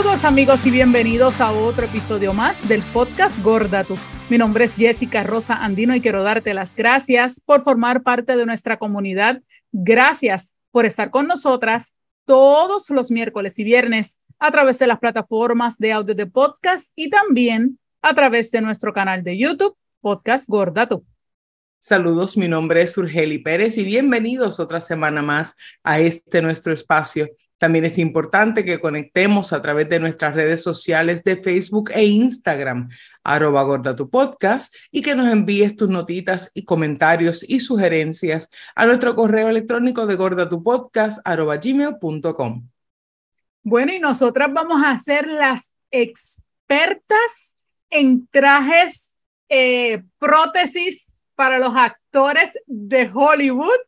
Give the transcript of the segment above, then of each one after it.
Saludos amigos y bienvenidos a otro episodio más del podcast Gorda Tú. Mi nombre es Jessica Rosa Andino y quiero darte las gracias por formar parte de nuestra comunidad. Gracias por estar con nosotras todos los miércoles y viernes a través de las plataformas de audio de podcast y también a través de nuestro canal de YouTube, Podcast Gorda Tú. Saludos, mi nombre es Urgeli Pérez y bienvenidos otra semana más a este nuestro espacio. También es importante que conectemos a través de nuestras redes sociales de Facebook e Instagram, arroba gorda tu podcast, y que nos envíes tus notitas y comentarios y sugerencias a nuestro correo electrónico de gordatupodcast, arroba gmail.com. Bueno, y nosotras vamos a ser las expertas en trajes, eh, prótesis para los actores de Hollywood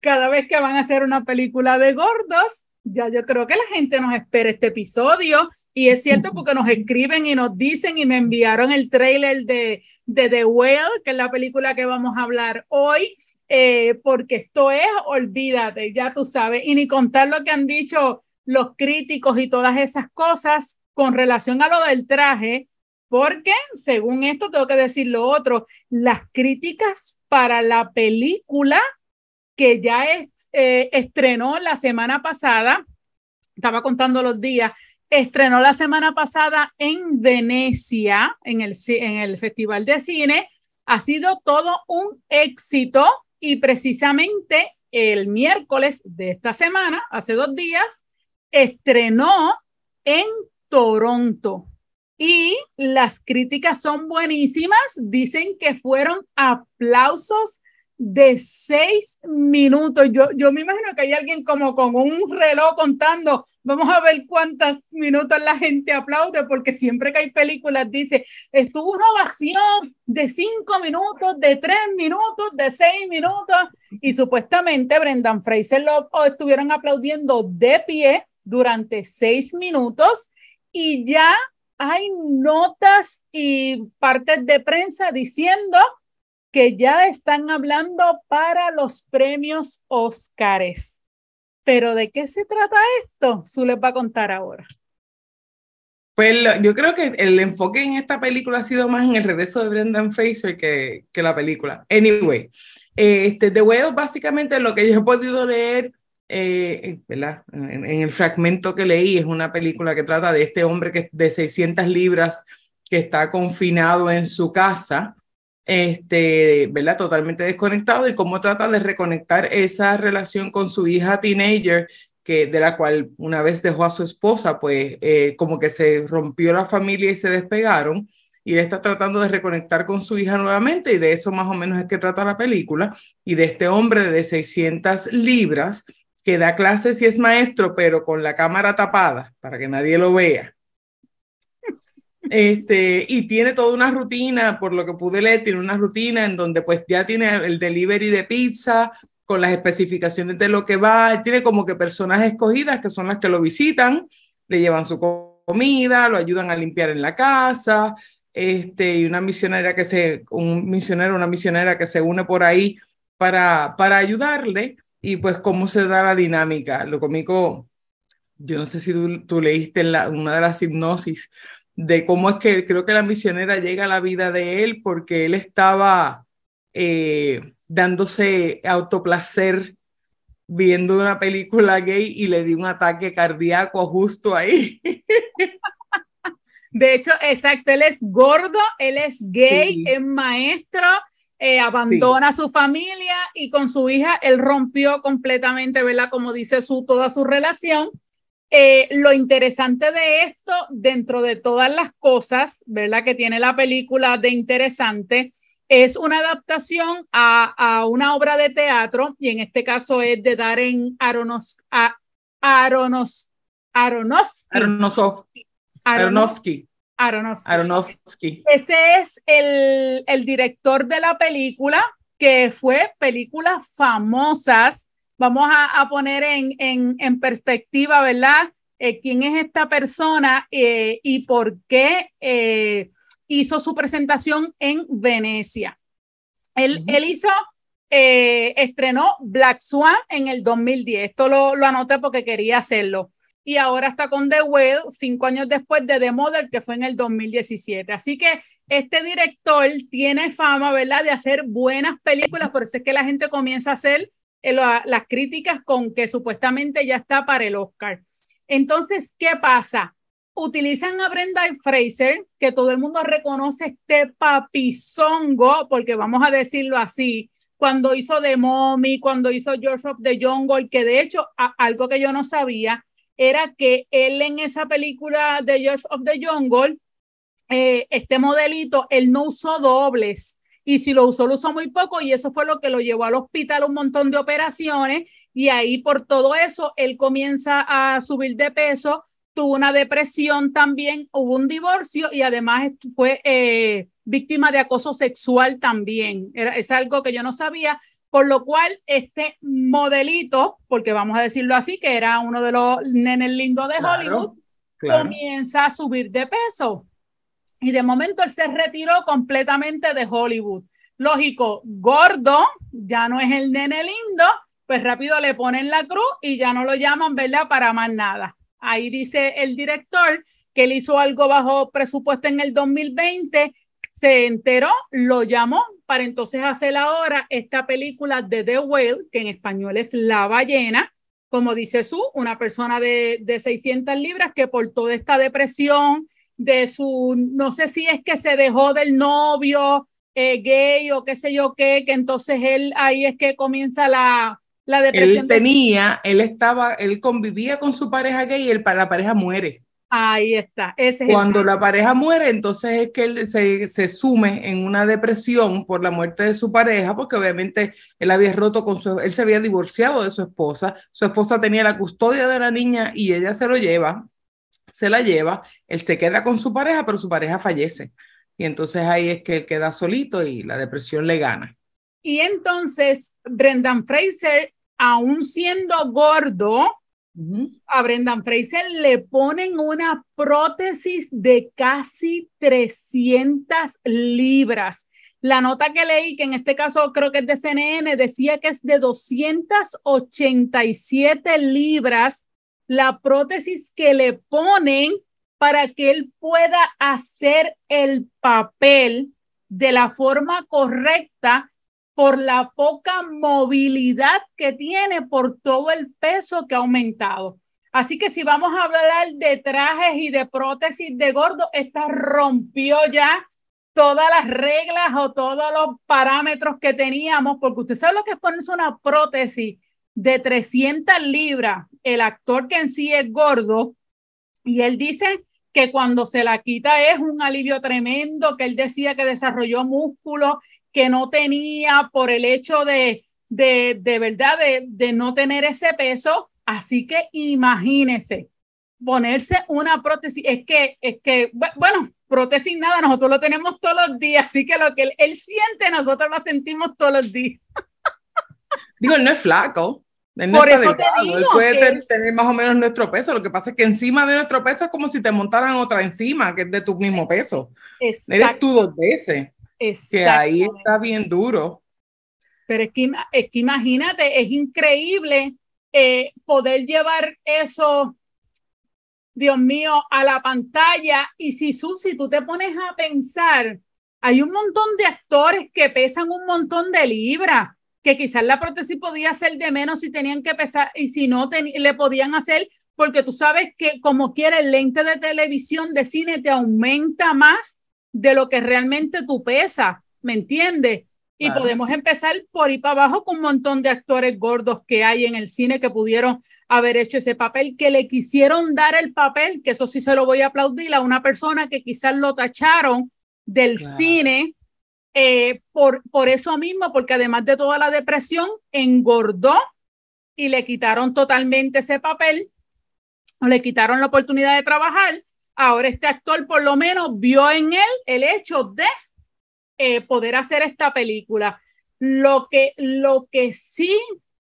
cada vez que van a hacer una película de gordos. Ya yo creo que la gente nos espera este episodio y es cierto porque nos escriben y nos dicen y me enviaron el trailer de, de The Whale, que es la película que vamos a hablar hoy, eh, porque esto es, olvídate, ya tú sabes, y ni contar lo que han dicho los críticos y todas esas cosas con relación a lo del traje, porque según esto tengo que decir lo otro, las críticas para la película que ya eh, estrenó la semana pasada, estaba contando los días, estrenó la semana pasada en Venecia, en el, en el Festival de Cine, ha sido todo un éxito y precisamente el miércoles de esta semana, hace dos días, estrenó en Toronto y las críticas son buenísimas. Dicen que fueron aplausos de seis minutos. Yo, yo me imagino que hay alguien como con un reloj contando. Vamos a ver cuántos minutos la gente aplaude, porque siempre que hay películas dice, estuvo una ovación de cinco minutos, de tres minutos, de seis minutos, y supuestamente Brendan Fraser lo estuvieron aplaudiendo de pie durante seis minutos y ya hay notas y partes de prensa diciendo que ya están hablando para los premios Óscares. Pero ¿de qué se trata esto? Su les va a contar ahora. Pues yo creo que el enfoque en esta película ha sido más en el regreso de Brendan Fraser que, que la película. Anyway, este, The Whale básicamente lo que yo he podido leer eh, en, el fragmento que leí, es una película que trata de este hombre que de 600 libras que está confinado en su casa, este, ¿verdad? Totalmente desconectado y cómo trata de reconectar esa relación con su hija teenager, que, de la cual una vez dejó a su esposa, pues eh, como que se rompió la familia y se despegaron y él está tratando de reconectar con su hija nuevamente y de eso más o menos es que trata la película y de este hombre de 600 libras que da clases y es maestro, pero con la cámara tapada para que nadie lo vea. Este, y tiene toda una rutina, por lo que pude leer, tiene una rutina en donde pues ya tiene el delivery de pizza con las especificaciones de lo que va, tiene como que personas escogidas que son las que lo visitan, le llevan su comida, lo ayudan a limpiar en la casa, este, y una misionera que se, un misionero, una misionera que se une por ahí para, para ayudarle y pues cómo se da la dinámica. Lo cómico, yo no sé si tú, leíste la, una de las hipnosis de cómo es que creo que la misionera llega a la vida de él porque él estaba eh, dándose autoplacer viendo una película gay y le dio un ataque cardíaco justo ahí. De hecho, exacto, él es gordo, él es gay, es maestro, eh, abandona a su familia y con su hija él rompió completamente, ¿verdad? Como dice su, toda su relación. Eh, lo interesante de esto, dentro de todas las cosas, ¿verdad? Que tiene la película de interesante, es una adaptación a, a una obra de teatro y en este caso es de Darren Aronos, a, Aronos, Aronofsky. Aronofsky. Aronofsky. Aronofsky. Ese es el, el director de la película, que fue películas famosas. Vamos a, a poner en, en, en, perspectiva, ¿verdad? Eh, ¿Quién es esta persona eh, y por qué eh, hizo su presentación en Venecia? Él, él hizo, estrenó Black Swan en el 2010. Esto lo, lo anoté porque quería hacerlo. y ahora está con The Well, cinco años después de The Mother, que fue en el 2017. Así que este director tiene fama, ¿verdad?, de hacer buenas películas, por eso es que la gente comienza a hacer eh, las críticas con que supuestamente ya está para el Oscar. Entonces, ¿qué pasa? Utilizan a Brenda Fraser, que todo el mundo reconoce este papizongo, porque vamos a decirlo así, cuando hizo The Mommy, cuando hizo George of the Jungle, que de hecho, algo que yo no sabía, era que él en esa película de George of the Jungle, eh, este modelito, él no usó dobles y si lo usó, lo usó muy poco y eso fue lo que lo llevó al hospital un montón de operaciones y ahí por todo eso él comienza a subir de peso, tuvo una depresión también, hubo un divorcio y además fue eh, víctima de acoso sexual también. Era, es algo que yo no sabía por lo cual, este modelito, porque vamos a decirlo así, que era uno de los nenes lindos de Hollywood, comienza a subir de peso. Y de momento él se retiró completamente de Hollywood. Lógico, gordo, ya no es el nene lindo, pues rápido le ponen la cruz y ya no lo llaman, ¿verdad? Para más nada. Ahí dice el director que él hizo algo bajo presupuesto en el 2020, se enteró, lo llamó para entonces hacer ahora esta película de The Whale, que en español es La ballena, como dice su, una persona de, de 600 libras que por toda esta depresión de su, no sé si es que se dejó del novio eh, gay o qué sé yo qué, que entonces él ahí es que comienza la, la depresión. Él tenía, él estaba, él convivía con su pareja gay y el, la pareja muere. Ahí está. Ese Cuando la pareja muere, entonces es que él se, se, sume en una depresión por la muerte de su pareja, porque obviamente él había roto con su, él se había divorciado de su esposa, su esposa tenía la custodia de la niña y ella se lo lleva, se la lleva, él se queda con su pareja, pero su pareja fallece. Y entonces ahí es que él queda solito y la depresión le gana. Y entonces Brendan Fraser, aún siendo gordo, a Brendan Fraser le ponen una prótesis de casi 300 libras. La nota que leí, que en este caso creo que es de CNN, decía que es de 287 libras la prótesis que le ponen para que él pueda hacer el papel de la forma correcta por la poca movilidad que tiene por todo el peso que ha aumentado. Así que si vamos a hablar de trajes y de prótesis de gordo, esta rompió ya todas las reglas o todos los parámetros que teníamos, porque usted sabe lo que es ponerse una prótesis de 300 libras, el actor que en sí es gordo, y él dice que cuando se la quita es un alivio tremendo, que él decía que desarrolló músculo que no tenía por el hecho de, de, de verdad, de, de no tener ese peso. Así que imagínese ponerse una prótesis, es que, es que, bueno, prótesis nada, nosotros lo tenemos todos los días, así que lo que él, él siente, nosotros lo sentimos todos los días. Digo, él no es flaco. Por eso te digo él puede tener más o menos nuestro peso. Lo que pasa es que encima de nuestro peso es como si te montaran otra encima, que es de tu mismo peso. Exacto. Eres tú dos veces. Que ahí está bien duro. Pero es que, es que imagínate, es increíble eh, poder llevar eso, Dios mío, a la pantalla. Y si Susi, tú te pones a pensar, hay un montón de actores que pesan un montón de libras, que quizás la prótesis podía ser de menos si tenían que pesar y si no le podían hacer, porque tú sabes que como quiera el lente de televisión de cine te aumenta más de lo que realmente tú pesas, ¿me entiendes? Y podemos empezar por ir para abajo con un montón de actores gordos que hay en el cine que pudieron haber hecho ese papel, que le quisieron dar el papel, que eso sí se lo voy a aplaudir a una persona que quizás lo tacharon del cine eh, por, por eso mismo, porque además de toda la depresión, engordó y le quitaron totalmente ese papel, o le quitaron la oportunidad de trabajar Ahora este actor por lo menos vio en él el hecho de eh, poder hacer esta película. Lo que, lo que sí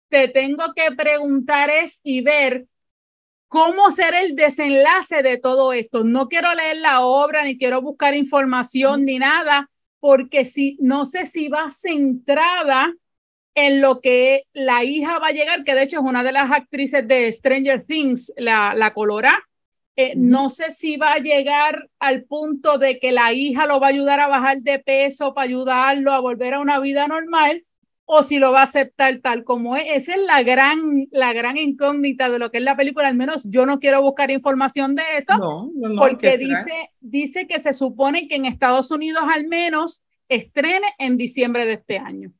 te tengo que preguntar es y ver cómo será el desenlace de todo esto. No quiero leer la obra, ni quiero buscar información, ni nada, porque si, no sé si va centrada en lo que la hija va a llegar, que de hecho es una de las actrices de Stranger Things, la, la Colora. Eh, no sé si va a llegar al punto de que la hija lo va a ayudar a bajar de peso para ayudarlo a volver a una vida normal o si lo va a aceptar tal como es. Esa es la gran, la gran incógnita de lo que es la película. Al menos yo no quiero buscar información de eso porque dice, dice que se supone que en Estados Unidos al menos estrene en diciembre de este año.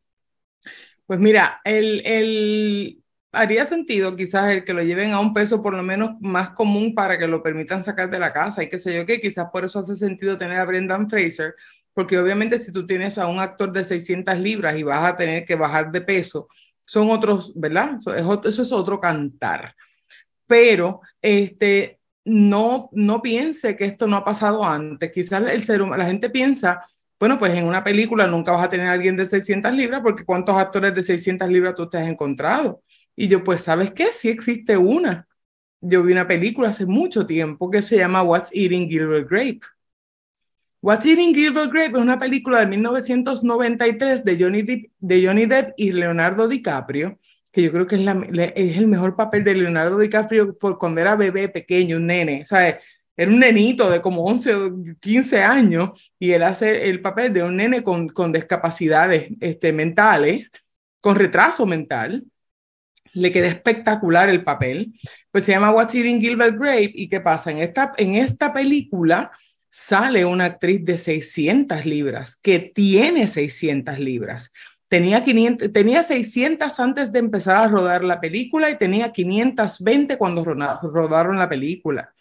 Pues mira, el, el, haría sentido quizás el que lo lleven a un peso por lo menos más común para que lo permitan sacar de la casa y qué sé yo qué, quizás por eso hace sentido tener a Brendan Fraser, porque obviamente si tú tienes a un actor de 600 libras y vas a tener que bajar de peso, son otros, ¿verdad? Eso es, otro cantar. Pero este, no, no piense que esto no ha pasado antes. Quizás el ser la gente piensa bueno, pues en una película nunca vas a tener a alguien de 600 libras porque ¿cuántos actores de 600 libras tú te has encontrado? Y yo, pues, ¿sabes qué? Sí existe una. Yo vi una película hace mucho tiempo que se llama What's Eating Gilbert Grape. What's Eating Gilbert Grape es una película de 1993 de Johnny, Depp, de Johnny Depp y Leonardo DiCaprio, que yo creo que es, la, es el mejor papel de Leonardo DiCaprio por cuando era bebé pequeño, un nene. ¿sabes? era un nenito de como 11 o 15 años y él hace el papel de un nene con, con discapacidades este, mentales, con retraso mental. Le queda espectacular el papel. Pues se llama What's Eating Gilbert Grape y qué pasa? En esta, en esta película sale una actriz de 600 libras, que tiene 600 libras. Tenía, 500, tenía 600 antes de empezar a rodar la película y tenía 520 cuando rodaron la película.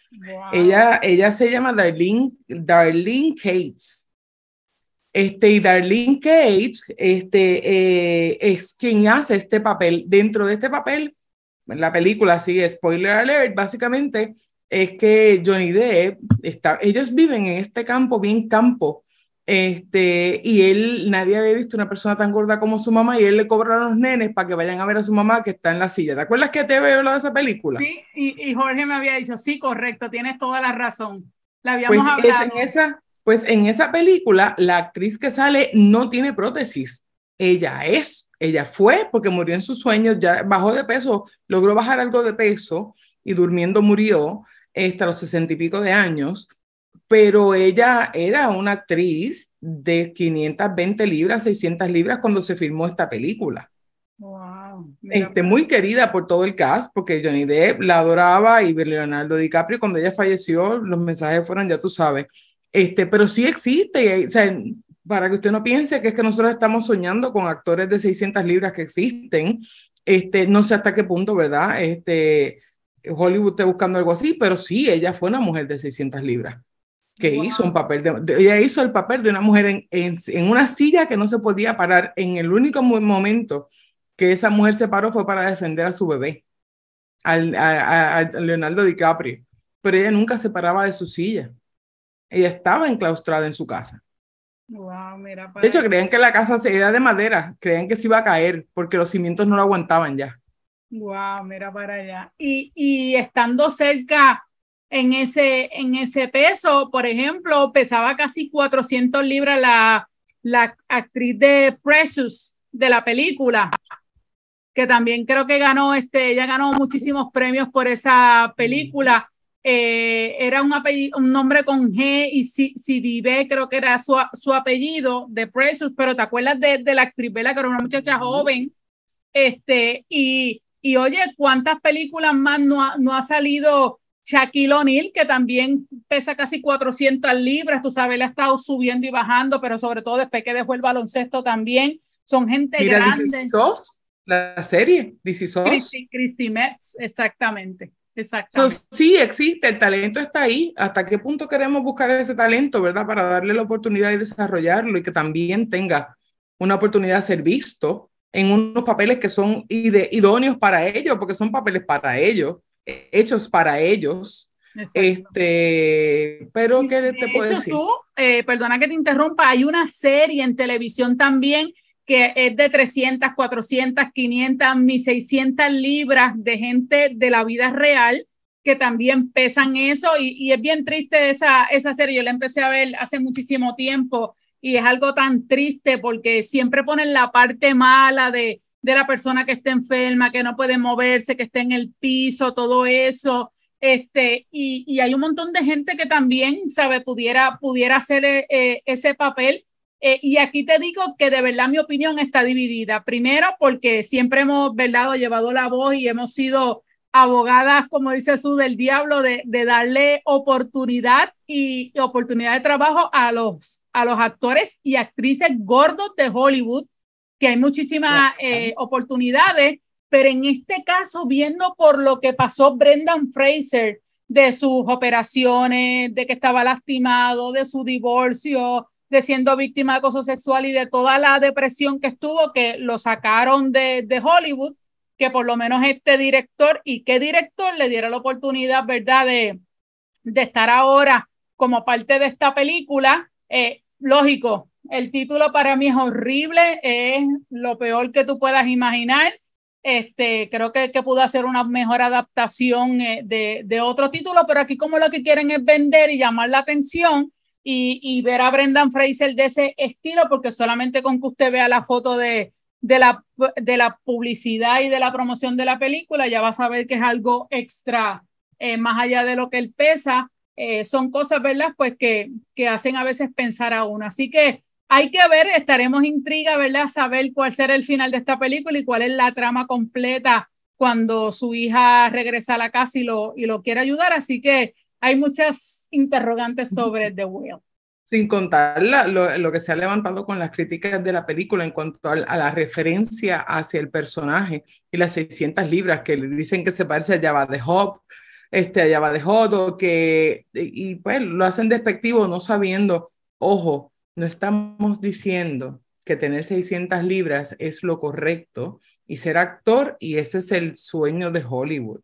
Ella, ella se llama Darlene, Darlene Cates. Este, y Darlene Cates este, eh, es quien hace este papel. Dentro de este papel, la película, sí, spoiler alert, básicamente es que Johnny Depp, está, ellos viven en este campo, bien campo, este, y él, nadie había visto una persona tan gorda como su mamá y él le cobra a los nenes para que vayan a ver a su mamá que está en la silla. ¿Te acuerdas que te veo de esa película? Sí, y, Jorge me había dicho, sí, correcto, tienes toda la razón. La habíamos pues hablado. en esa, pues en esa película, la actriz que sale no tiene prótesis. Ella es, ella fue porque murió en sus sueños, ya bajó de peso, logró bajar algo de peso y durmiendo murió hasta los sesenta y pico de años pero ella era una actriz de 520 libras, 600 libras cuando se filmó esta película. Wow, este, muy querida por todo el cast, porque Johnny Depp la adoraba y Leonardo DiCaprio, cuando ella falleció, los mensajes fueron, ya tú sabes. Este, pero sí existe, o sea, para que usted no piense que es que nosotros estamos soñando con actores de 600 libras que existen, este, no sé hasta qué punto, ¿verdad? Este, Hollywood está buscando algo así, pero sí, ella fue una mujer de 600 libras que hizo un papel de, ella hizo el papel de una mujer en, en, una silla que no se podía parar. En el único momento que esa mujer se paró fue para defender a su bebé, al, a, Leonardo DiCaprio. Pero ella nunca se paraba de su silla. Ella estaba enclaustrada en su casa. de hecho, creían que la casa era de madera, creían que se iba a caer porque los cimientos no lo aguantaban ya. Wow, mira para allá. Y, y estando cerca en ese, en ese peso. Por ejemplo, pesaba casi 400 libras la, la actriz de Precious de la película, que también creo que ganó, este, ella ganó muchísimos premios por esa película. Eh, era un, apellido, un nombre con G y C creo que era su, su, apellido de Precious, pero te acuerdas de, de la actriz Bella, que era una muchacha joven. Este, y, y oye, ¿cuántas películas más no ha, no ha salido Shaquille O'Neal, que también pesa casi 400 libras, tú sabes, le ha estado subiendo y bajando, pero sobre todo después que dejó el baloncesto también. Son gente Mira, grande. Sos, la serie, DC Christy, Metz, exactamente. Exactamente. sí, existe, el talento está ahí. ¿Hasta qué punto queremos buscar ese talento, verdad? Para darle la oportunidad de desarrollarlo y que también tenga una oportunidad de ser visto en unos papeles que son idóneos para ellos, porque son papeles para ellos hechos para ellos. Este, pero ¿qué te puedo decir? Tú, eh, perdona que te interrumpa, hay una serie en televisión también que es de 300, 400, 500, 1600 libras de gente de la vida real que también pesan eso y, y, es bien triste esa, esa serie. Yo la empecé a ver hace muchísimo tiempo y es algo tan triste porque siempre ponen la parte mala de, de la persona que está enferma, que no puede moverse, que está en el piso, todo eso. Este, y, y hay un montón de gente que también, sabe, pudiera, pudiera hacer eh, ese papel. Eh, y aquí te digo que de verdad mi opinión está dividida. Primero, porque siempre hemos, ¿verdad?, llevado la voz y hemos sido abogadas, como dice su del diablo, de, de darle oportunidad y, oportunidad de trabajo a los, a los actores y actrices gordos de Hollywood, que hay muchísimas eh, oportunidades, pero en este caso, viendo por lo que pasó Brendan Fraser, de sus operaciones, de que estaba lastimado, de su divorcio, de siendo víctima de acoso sexual y de toda la depresión que estuvo, que lo sacaron de, de Hollywood, que por lo menos este director y qué director le diera la oportunidad, ¿verdad?, de, de estar ahora como parte de esta película. Eh, lógico, el título para mí es horrible, es lo peor que tú puedas imaginar. Este, creo que, que pudo hacer una mejor adaptación eh, de, de, otro título, pero aquí como lo que quieren es vender y llamar la atención y, y ver a Brendan Fraser de ese estilo, porque solamente con que usted vea la foto de, de la, de la publicidad y de la promoción de la película, ya vas a ver que es algo extra, eh, más allá de lo que él pesa. Eh, son cosas, ¿verdad? Pues que, que hacen a veces pensar a uno. Así que hay que ver, estaremos intriga, ¿verdad? Saber cuál será el final de esta película y cuál es la trama completa cuando su hija regresa a la casa y lo, y lo quiere ayudar. Así que hay muchas interrogantes sobre The Whale. Sin contar lo, que se ha levantado con las críticas de la película en cuanto a, la referencia hacia el personaje y las 600 libras que le dicen que se parece a Java de Hop, este, a Java de Hot, que, y, pues lo hacen despectivo no sabiendo, ojo, no estamos diciendo que tener 600 libras es lo correcto y ser actor y ese es el sueño de Hollywood,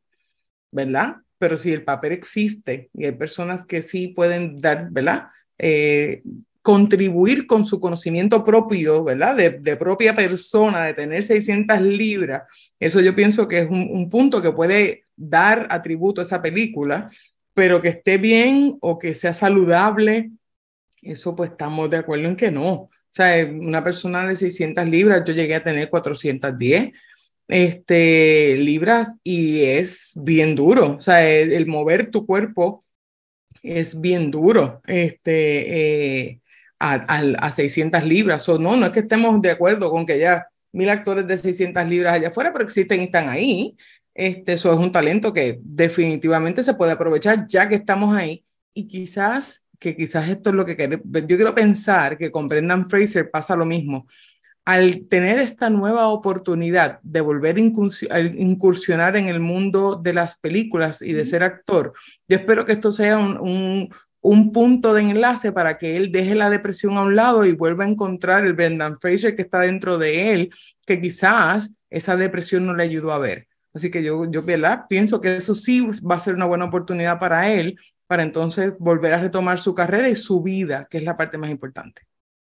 ¿verdad? Pero si el papel existe y hay personas que sí pueden dar, ¿verdad? Eh, contribuir con su conocimiento propio, ¿verdad? De, propia persona, de tener 600 libras, eso yo pienso que es un, punto que puede dar atributo a esa película, pero que esté bien o que sea saludable, eso pues estamos de acuerdo en que no. O sea, una persona de 600 libras, yo llegué a tener 410 este, libras y es bien duro. O sea, el mover tu cuerpo es bien duro este, eh, a, a, 600 libras. O no, no es que estemos de acuerdo con que ya mil actores de 600 libras allá afuera, pero existen y están ahí. Este, eso es un talento que definitivamente se puede aprovechar ya que estamos ahí. Y quizás, que quizás esto es lo que quiero, yo quiero pensar que con Brendan Fraser pasa lo mismo al tener esta nueva oportunidad de volver a incursionar en el mundo de las películas y de ser actor, yo espero que esto sea un, un, punto de enlace para que él deje la depresión a un lado y vuelva a encontrar el Brendan Fraser que está dentro de él, que quizás esa depresión no le ayudó a ver. Así que yo, yo pienso que eso sí va a ser una buena oportunidad para él, para entonces volver a retomar su carrera y su vida, que es la parte más importante.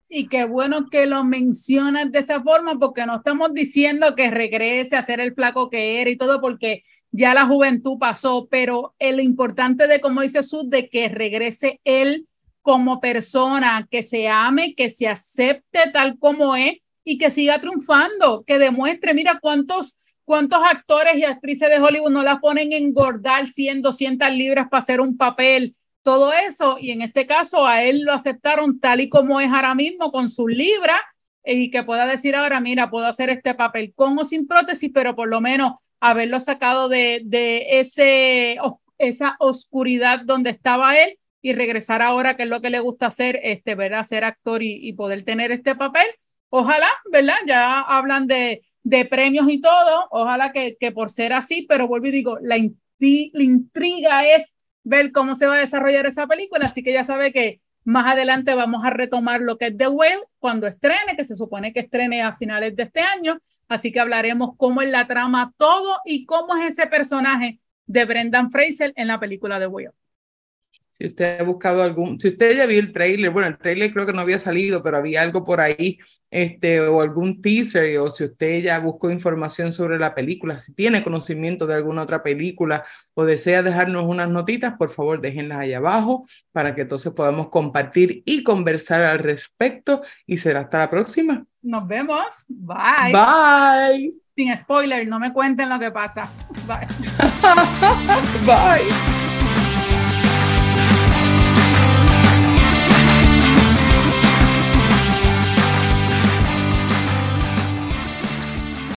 Y qué bueno que lo mencionas de esa forma, porque no estamos diciendo que regrese a ser el flaco que era y todo, porque ya la juventud pasó, pero el importante de, como dice Sud, de que regrese él como persona, que se ame, que se acepte tal como es y que siga triunfando, que demuestre, mira cuántos, cuántos actores y actrices de Hollywood no la ponen engordar 100, 200 libras para hacer un papel todo eso, y en este caso a él lo aceptaron tal y como es ahora mismo, con sus libras, y que pueda decir ahora, mira, puedo hacer este papel con o sin prótesis, pero por lo menos haberlo sacado de, de ese, esa oscuridad donde estaba él y regresar ahora, que es lo que le gusta hacer, este, ¿verdad? Ser actor y, poder tener este papel. Ojalá, ¿verdad? Ya hablan de, de premios y todo, ojalá que, que por ser así, pero vuelvo y digo, la, la intriga es ver cómo se va a desarrollar esa película, así que ya sabe que más adelante vamos a retomar lo que es The Whale cuando estrene, que se supone que estrene a finales de este año, así que hablaremos cómo es la trama todo y cómo es ese personaje de Brendan Fraser en la película The Whale. Si usted ha buscado algún, si usted ya vio el trailer, bueno, el trailer creo que no había salido, pero había algo por ahí, este, o algún teaser, o si usted ya buscó información sobre la película, si tiene conocimiento de alguna otra película o desea dejarnos unas notitas, por favor déjenlas ahí abajo para que entonces podamos compartir y conversar al respecto y será hasta la próxima. Nos vemos. Bye. Bye. Sin spoiler, no me cuenten lo que pasa. Bye. Bye.